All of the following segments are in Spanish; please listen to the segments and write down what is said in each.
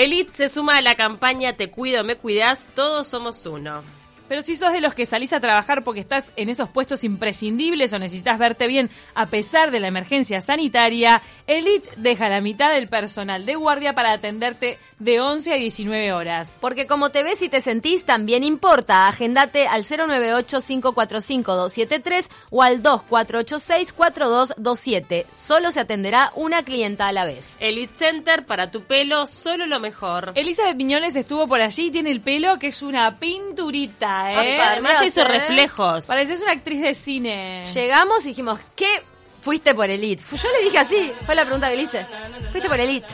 Elite se suma a la campaña Te cuido, me cuidas, todos somos uno. Pero si sos de los que salís a trabajar porque estás en esos puestos imprescindibles o necesitas verte bien a pesar de la emergencia sanitaria, Elite deja la mitad del personal de guardia para atenderte de 11 a 19 horas. Porque como te ves y te sentís, también importa. Agendate al 098-545-273 o al 2486-4227. Solo se atenderá una clienta a la vez. Elite Center, para tu pelo, solo lo mejor. Elizabeth Piñones estuvo por allí y tiene el pelo que es una pinturita, ¿eh? Además hizo ¿eh? reflejos. Pareces una actriz de cine. Llegamos y dijimos, ¿qué fuiste por Elite? Yo le dije así, fue la pregunta que le hice. Fuiste por Elite.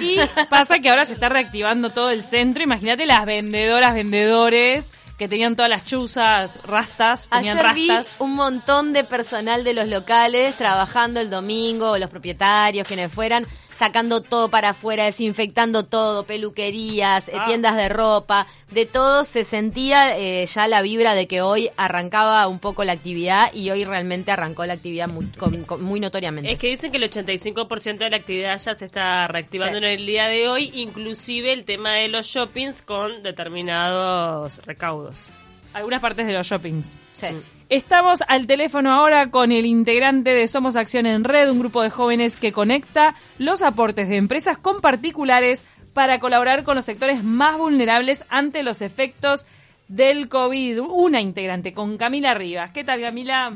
Y pasa que ahora se está reactivando todo el centro. Imagínate las vendedoras, vendedores que tenían todas las chuzas, rastas, tenían Ayer vi rastas. un montón de personal de los locales trabajando el domingo, los propietarios, quienes fueran, sacando todo para afuera, desinfectando todo, peluquerías, eh, Ah. tiendas de ropa, de todo se sentía eh, ya la vibra de que hoy arrancaba un poco la actividad y hoy realmente arrancó la actividad muy, con- con- muy notoriamente. Es que dicen que el 85% de la actividad ya se está reactivando Sí. en el día de hoy, inclusive el tema de los shoppings con determinados recaudos. Algunas partes de los shoppings. Sí. Estamos al teléfono ahora con el integrante de Somos Acción en Red, un grupo de jóvenes que conecta los aportes de empresas con particulares para colaborar con los sectores más vulnerables ante los efectos del COVID. Una integrante con Camila Rivas. ¿Qué tal, Camila?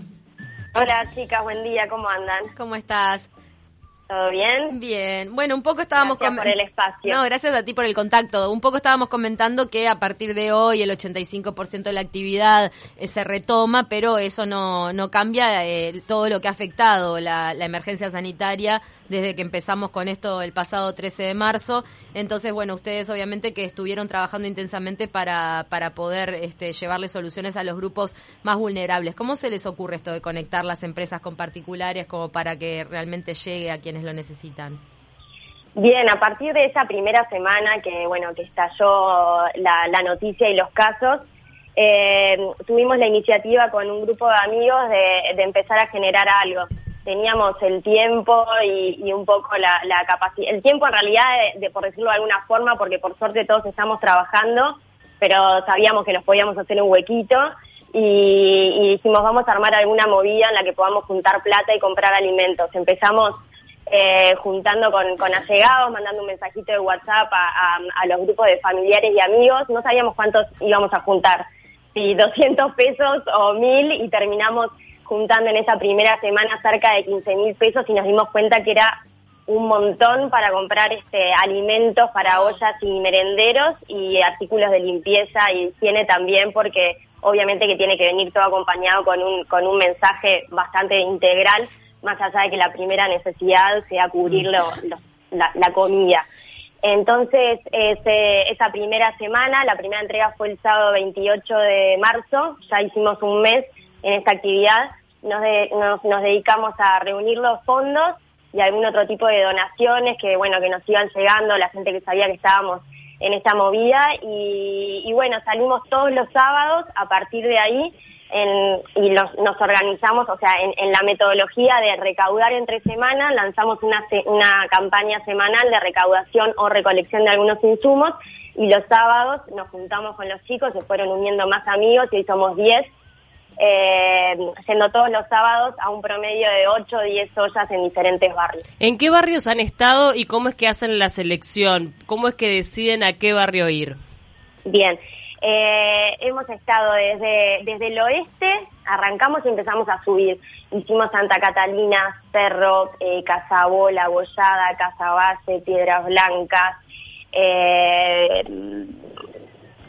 Hola chicas, buen día, ¿cómo andan? ¿Cómo estás? ¿Todo bien? Bien, bueno, un poco estábamos Gracias por el espacio. No, gracias a ti por el contacto. Un poco estábamos comentando que a partir de hoy el 85% de la actividad eh, se retoma, pero eso no, no cambia eh, todo lo que ha afectado la, la emergencia sanitaria desde que empezamos con esto el pasado 13 de marzo. Entonces, bueno, ustedes obviamente que estuvieron trabajando intensamente para, para poder este, llevarle soluciones a los grupos más vulnerables. ¿Cómo se les ocurre esto de conectar las empresas con particulares como para que realmente llegue a quienes lo necesitan? Bien, a partir de esa primera semana que, bueno, que estalló la, la noticia y los casos, eh, tuvimos la iniciativa con un grupo de amigos de, de empezar a generar algo. Teníamos el tiempo y, un poco la, capacidad, el tiempo en realidad, de, por decirlo de alguna forma, porque por suerte todos estamos trabajando, pero sabíamos que nos podíamos hacer un huequito y, y dijimos vamos a armar alguna movida en la que podamos juntar plata y comprar alimentos. Empezamos eh, juntando con, allegados, mandando un mensajito de WhatsApp a, a- a los grupos de familiares y amigos. No sabíamos cuántos íbamos a juntar, si 200 pesos o 1000 y terminamos juntando en esa primera semana cerca de 15 mil pesos y nos dimos cuenta que era un montón para comprar este alimentos para ollas y merenderos y artículos de limpieza y higiene también porque obviamente que tiene que venir todo acompañado con un con un mensaje bastante integral más allá de que la primera necesidad sea cubrir lo- lo- la, la comida. Entonces, ese- esa primera semana, la primera entrega fue el sábado 28 de marzo, ya hicimos un mes en esta actividad, nos, de- nos, nos dedicamos a reunir los fondos y algún otro tipo de donaciones que, bueno, que nos iban llegando, la gente que sabía que estábamos en esta movida. Y, y bueno, salimos todos los sábados a partir de ahí en- y nos, nos organizamos, o sea, en, la metodología de recaudar entre semanas, lanzamos una, una campaña semanal de recaudación o recolección de algunos insumos y los sábados nos juntamos con los chicos, se fueron uniendo más amigos y hoy somos 10, eh, yendo todos los sábados a un promedio de 8 o 10 ollas en diferentes barrios. ¿En qué barrios han estado y cómo es que hacen la selección? ¿Cómo es que deciden a qué barrio ir? Bien, eh, hemos estado desde, desde el oeste, arrancamos y empezamos a subir. Hicimos Santa Catalina, Cerro, eh, Casabola, Bollada, Casabace, Piedras Blancas, eh,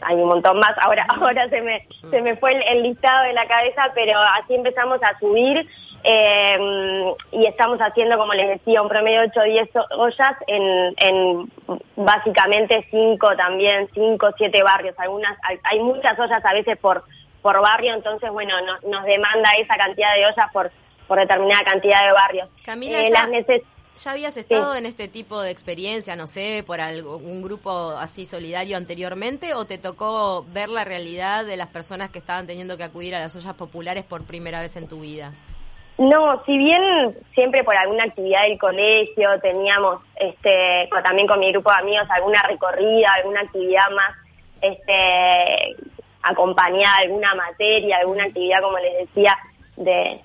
hay un montón más. Ahora, ahora se me, se me fue el, el listado de la cabeza, pero así empezamos a subir eh, y estamos haciendo, como les decía, un promedio de 8 o 10 ollas en, en básicamente 5 también, 5 o 7 barrios. Algunas, hay, hay muchas ollas a veces por, por barrio, entonces, bueno, no- nos demanda esa cantidad de ollas por, por determinada cantidad de barrios. Camila, Eh, ya- las ¿Ya habías estado en este tipo de experiencia, no sé, por algún grupo así solidario anteriormente o te tocó ver la realidad de las personas que estaban teniendo que acudir a las ollas populares por primera vez en tu vida? No, si bien siempre por alguna actividad del colegio teníamos, este, también con mi grupo de amigos, alguna recorrida, alguna actividad más, este, acompañada, alguna materia, alguna actividad, como les decía, de,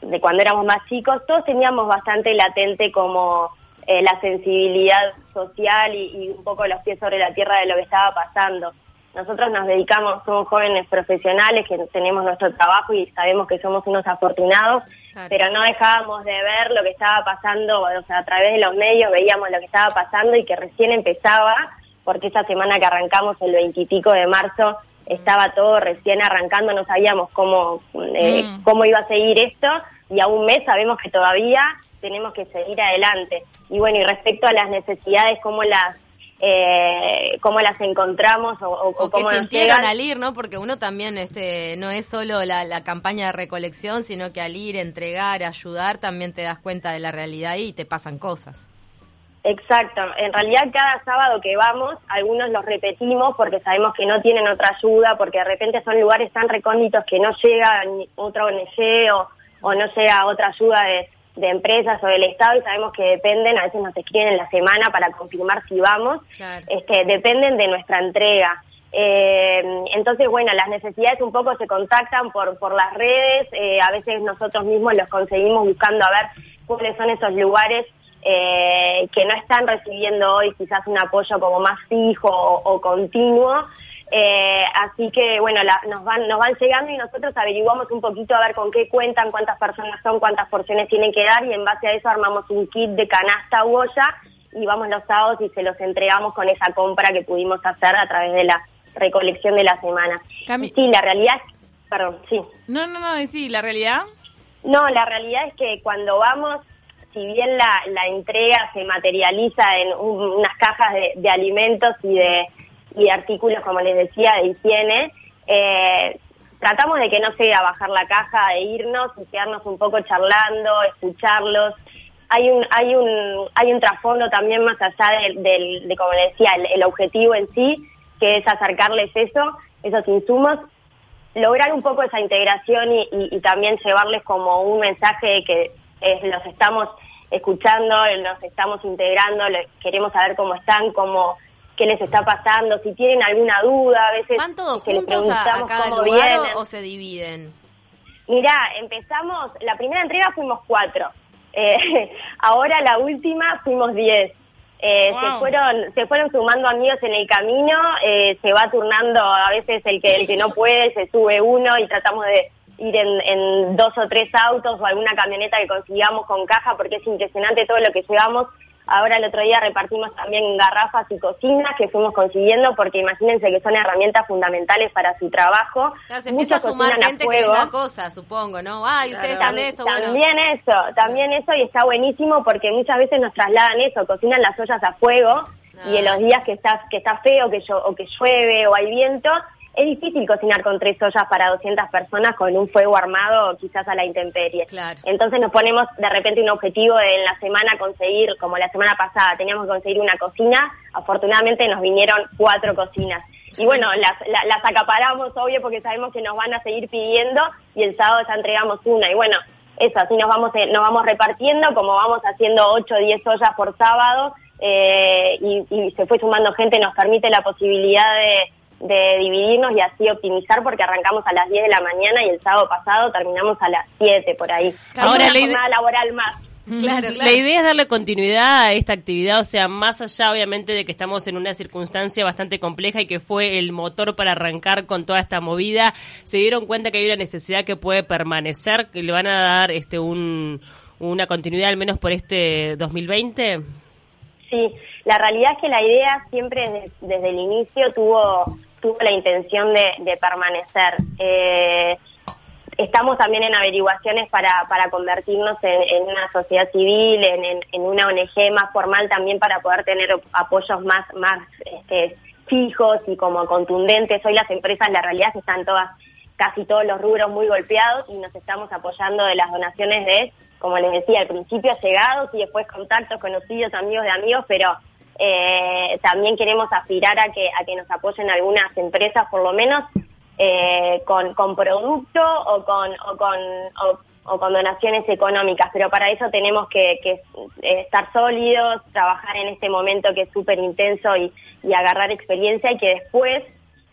de cuando éramos más chicos, todos teníamos bastante latente como eh, la sensibilidad social y, y un poco los pies sobre la tierra de lo que estaba pasando. Nosotros nos dedicamos, somos jóvenes profesionales que tenemos nuestro trabajo y sabemos que somos unos afortunados, pero no dejábamos de ver lo que estaba pasando, o sea, a través de los medios veíamos lo que estaba pasando y que recién empezaba, porque esa semana que arrancamos el veintipico de marzo estaba todo recién arrancando, no sabíamos cómo, eh, mm. cómo iba a seguir esto y a un mes sabemos que todavía tenemos que seguir adelante. Y bueno, y respecto a las necesidades, cómo las eh, cómo las encontramos o, o, o cómo sintieron al ir, ¿no? Porque uno también este no es solo la, la, campaña de recolección, sino que al ir, entregar, ayudar, también te das cuenta de la realidad y te pasan cosas. Exacto, en realidad cada sábado que vamos, algunos los repetimos porque sabemos que no tienen otra ayuda, porque de repente son lugares tan recónditos que no llega otra ONG o, o no llega otra ayuda de, de empresas o del Estado y sabemos que dependen, a veces nos escriben en la semana para confirmar si vamos, este, dependen de nuestra entrega. Eh, entonces, bueno, las necesidades un poco se contactan por, por las redes, eh, a veces nosotros mismos los conseguimos buscando a ver cuáles son esos lugares eh, que no están recibiendo hoy quizás un apoyo como más fijo o continuo. Eh, así que, bueno, nos, van, nos van llegando y nosotros averiguamos un poquito a ver con qué cuentan, cuántas personas son, cuántas porciones tienen que dar y en base a eso armamos un kit de canasta u olla y vamos los sábados y se los entregamos con esa compra que pudimos hacer a través de la recolección de la semana. sí, la realidad. Perdón, sí. No, no, no, sí, ¿la realidad? No, la realidad es que cuando vamos si bien la, la entrega se materializa en unas cajas de, de, alimentos y de, y artículos, como les decía, de higiene. Eh, tratamos de que no sea bajar la caja, de irnos y quedarnos un poco charlando, escucharlos. Hay un, hay un, hay un trasfondo también más allá del, de, como les decía, el, objetivo en sí, que es acercarles eso, esos insumos, lograr un poco esa integración y, y, también llevarles como un mensaje de que los estamos escuchando, los estamos integrando, queremos saber cómo están, cómo qué les está pasando, si tienen alguna duda, a veces... ¿Van todos juntos a, cada lugar o, se dividen? Mirá, empezamos, la primera entrega fuimos cuatro, eh, ahora la última fuimos diez. Eh, se fueron se fueron sumando amigos en el camino, eh, se va turnando a veces el que el que no puede, se sube uno y tratamos de ir en, en dos o tres autos o alguna camioneta que consigamos con caja porque es impresionante todo lo que llevamos. Ahora el otro día repartimos también garrafas y cocinas que fuimos consiguiendo porque imagínense que son herramientas fundamentales para su trabajo. se empieza a sumar gente que les da cosas, supongo, ¿no? Ay, ustedes están esto, También eso, también eso y está buenísimo porque muchas veces nos trasladan eso, cocinan las ollas a fuego y en los días que está, que está feo que o que llueve o hay viento, es difícil cocinar con tres ollas para 200 personas con un fuego armado quizás a la intemperie. Entonces nos ponemos de repente un objetivo de en la semana conseguir, como la semana pasada, teníamos que conseguir una cocina, afortunadamente nos vinieron cuatro cocinas. Y bueno, las, las, acaparamos, obvio, porque sabemos que nos van a seguir pidiendo y el sábado ya entregamos una. Y bueno, eso, así nos vamos, eh, nos vamos repartiendo, como vamos haciendo 8 o 10 ollas por sábado, eh, y, y se fue sumando gente, nos permite la posibilidad de de dividirnos y así optimizar porque arrancamos a las 10 de la mañana y el sábado pasado terminamos a las 7 por ahí. Ahora la jornada laboral más. Claro, La idea es darle continuidad a esta actividad, o sea, más allá obviamente de que estamos en una circunstancia bastante compleja y que fue el motor para arrancar con toda esta movida, se dieron cuenta que hay una necesidad que puede permanecer, que le van a dar este un, una continuidad al menos por este 2020. Sí, la realidad es que la idea siempre desde el inicio tuvo tuvo la intención de, permanecer. Eh, estamos también en averiguaciones para, para convertirnos en, una sociedad civil, en, en, una ONG más formal también para poder tener apoyos más, más este, fijos y como contundentes. Hoy las empresas, la realidad están todas, casi todos los rubros muy golpeados y nos estamos apoyando de las donaciones de, como les decía, al principio llegados y después contactos, conocidos, amigos de amigos, pero eh, también queremos aspirar a que, a que nos apoyen algunas empresas, por lo menos, eh, con, con producto o con, o con, o con donaciones económicas, pero para eso tenemos que, estar sólidos, trabajar en este momento que es súper intenso y, y, agarrar experiencia y que después,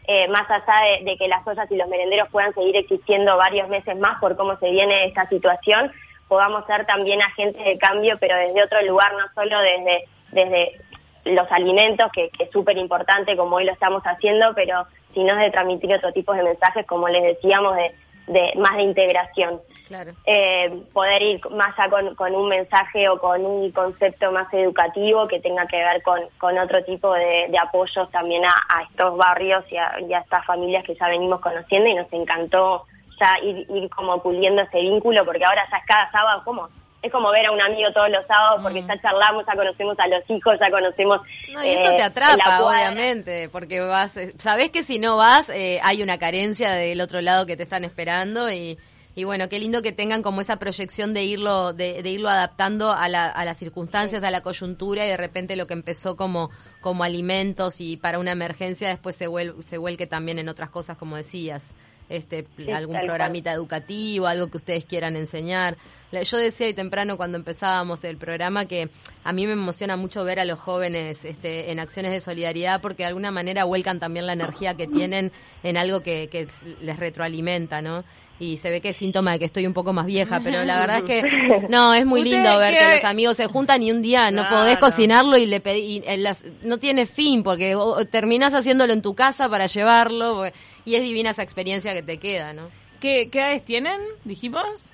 eh, más allá de, de, que las ollas y los merenderos puedan seguir existiendo varios meses más por cómo se viene esta situación, podamos ser también agentes de cambio, pero desde otro lugar, no solo desde, desde los alimentos, que, que es súper importante como hoy lo estamos haciendo, pero sino de transmitir otro tipo de mensajes, como les decíamos, de de más de integración. Claro. Eh, poder ir más allá con, con, un mensaje o con un concepto más educativo que tenga que ver con, con otro tipo de, de apoyos también a, a, estos barrios y a, y a, estas familias que ya venimos conociendo y nos encantó ya ir, ir como puliendo ese vínculo porque ahora ya es cada sábado como es como ver a un amigo todos los sábados porque mm. ya charlamos, ya conocemos a los hijos, ya conocemos. No, y esto te eh, atrapa, obviamente, porque vas, eh, sabes que si no vas, eh, hay una carencia del otro lado que te están esperando y. Y bueno, qué lindo que tengan como esa proyección de irlo, de, de irlo adaptando a, la, a, las circunstancias, a la coyuntura y de repente lo que empezó como, como alimentos y para una emergencia después se, vuel, se vuelque también en otras cosas, como decías este sí, algún programita cual. educativo, algo que ustedes quieran enseñar. Yo decía hoy temprano cuando empezábamos el programa que a mí me emociona mucho ver a los jóvenes este, en acciones de solidaridad porque de alguna manera vuelcan también la energía que tienen en algo que, que les retroalimenta, ¿no? y se ve que es síntoma de que estoy un poco más vieja, pero la verdad es que no, es muy lindo ver que los amigos se juntan y un día no claro. podés cocinarlo y le pedí, y eh, las, no tiene fin porque terminás haciéndolo en tu casa para llevarlo y es divina esa experiencia que te queda, ¿no? ¿Qué, qué edades tienen, dijimos?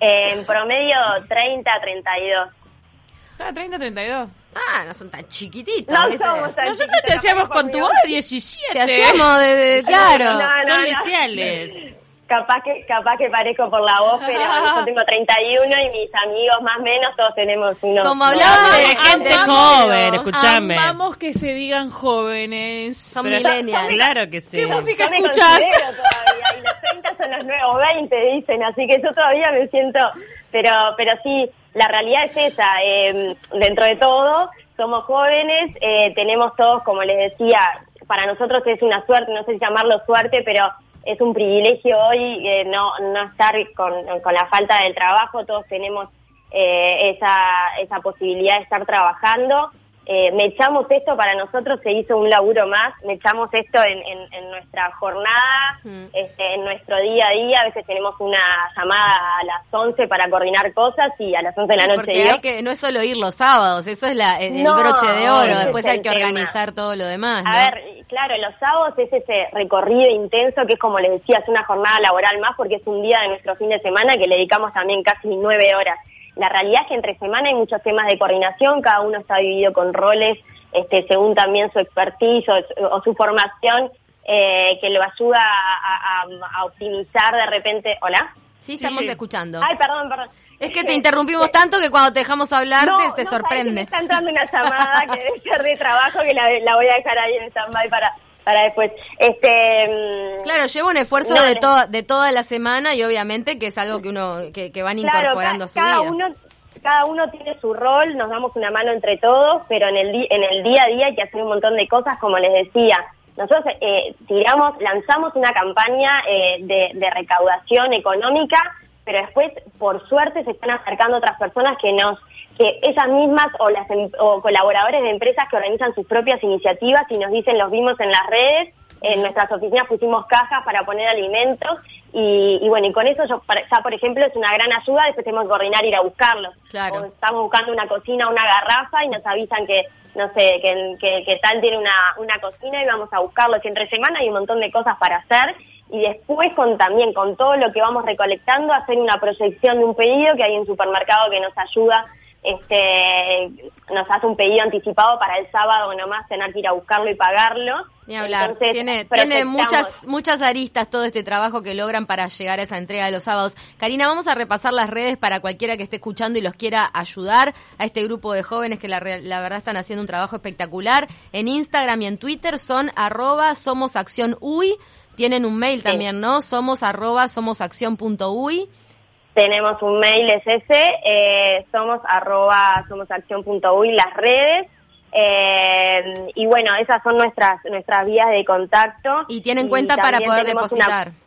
En promedio 30 a 32. Ah, 30, 32. Ah, no son tan chiquititos. No ¿viste? somos tan Nosotros te hacíamos con tu voz de 17. Te hacíamos de, de claro. No, no, son iniciales. Capaz que, capaz que parezco por la voz, pero yo tengo 31 y mis amigos más o menos todos tenemos unos... Como hablaba de gente joven, escuchame. Vamos que se digan jóvenes. Son millennials. Claro que sí. ¿Qué música yo escuchás? todavía, y los 30 son los nuevos 20, dicen, así que yo todavía me siento... Pero, pero sí, la realidad es esa, eh, dentro de todo, somos jóvenes, eh, tenemos todos, como les decía, para nosotros es una suerte, no sé si llamarlo suerte, pero es un privilegio hoy eh, no, no estar con, con, la falta del trabajo, todos tenemos eh, esa, esa posibilidad de estar trabajando. Eh, me echamos esto para nosotros, se hizo un laburo más, me echamos esto en, en, en nuestra jornada, mm. este, en nuestro día a día, a veces tenemos una llamada a las 11 para coordinar cosas y a las 11 de la noche... Porque hay que, no es solo ir los sábados, eso es la, el, no, broche de oro, después hay que organizar todo lo demás. ¿no? A ver, claro, los sábados es ese recorrido intenso que es como les decía, es una jornada laboral más porque es un día de nuestro fin de semana que le dedicamos también casi nueve horas. La realidad es que entre semana hay muchos temas de coordinación, cada uno está dividido con roles, este, según también su expertise o, o su formación, eh, que lo ayuda a, a, a, optimizar de repente. ¿Hola? Sí, estamos sí, sí. escuchando. Ay, perdón, perdón. Es que te interrumpimos tanto que cuando te dejamos hablar no, te, te no, sorprende. Me está entrando una llamada que debe ser de trabajo que la, la voy a dejar ahí en stand-by para, para después. Este, mm, claro, lleva un esfuerzo no, de, to de toda la semana y obviamente que es algo que uno que, que van claro, incorporando a su cada vida. Uno, cada uno tiene su rol, nos damos una mano entre todos, pero en el, en el día a día hay que hacer un montón de cosas, como les decía. Nosotros eh, tiramos, lanzamos una campaña eh, de, de recaudación económica, pero después, por suerte, se están acercando otras personas que nos que esas mismas o, las, o colaboradores de empresas que organizan sus propias iniciativas y nos dicen, los vimos en las redes, en nuestras oficinas pusimos cajas para poner alimentos y, y, bueno, y con eso yo, ya por ejemplo es una gran ayuda, después tenemos que coordinar ir a buscarlos. Claro. O estamos buscando una cocina, una garrafa y nos avisan que, no sé, que, que, que tal tiene una, una cocina y vamos a buscarlos. Y entre semana hay un montón de cosas para hacer y después con también con todo lo que vamos recolectando hacer una proyección de un pedido que hay un supermercado que nos ayuda este nos hace un pedido anticipado para el sábado nomás tener que ir a buscarlo y pagarlo. Ni hablar, Entonces, tiene, tiene muchas, muchas aristas todo este trabajo que logran para llegar a esa entrega de los sábados. Karina, vamos a repasar las redes para cualquiera que esté escuchando y los quiera ayudar a este grupo de jóvenes que la, la verdad están haciendo un trabajo espectacular. En Instagram y en Twitter son arroba somos acción uy. Tienen un mail sí. también, ¿no? Somos arroba somosacción.uy. Tenemos un mail, es ese, eh, somos arroba somosacción.uy, las redes. Eh, y bueno, esas son nuestras nuestras vías de contacto. Y tienen cuenta y para poder depositar. Una,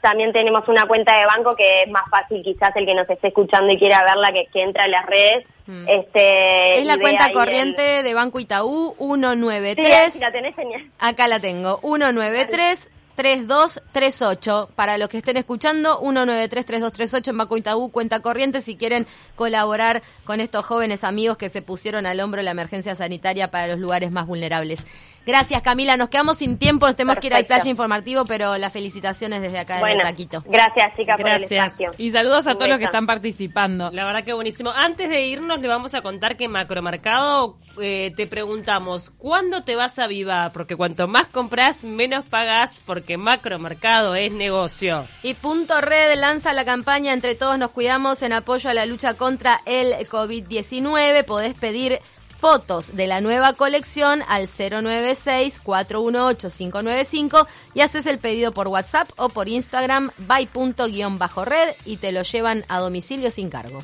también tenemos una cuenta de banco que es más fácil quizás el que nos esté escuchando y quiera verla que, que entra a las redes. Mm. Este, Es la cuenta corriente el- de Banco Itaú Sí, 193. si la tenés. Acá la tengo, 193 3238. Para los que estén escuchando, 193 3238 en Banco Itaú, cuenta corriente si quieren colaborar con estos jóvenes amigos que se pusieron al hombro la emergencia sanitaria para los lugares más vulnerables. Gracias Camila, nos quedamos sin tiempo, nos tenemos que ir al flash informativo, pero las felicitaciones desde acá Bueno, desde Taquito. gracias chicas por el Gracias. espacio. Y saludos a todos los que están participando. La verdad que buenísimo. Antes de irnos, le vamos a contar que Macromercado eh, te preguntamos, ¿cuándo te vas a Viva? Porque cuanto más compras, menos pagas, porque Macromercado es negocio. Y Punto Red lanza la campaña Entre Todos Nos Cuidamos en apoyo a la lucha contra el COVID-19. Podés pedir fotos de la nueva colección al 096-418-595 y haces el pedido por WhatsApp o por Instagram by guion bajo red y te lo llevan a domicilio sin cargo.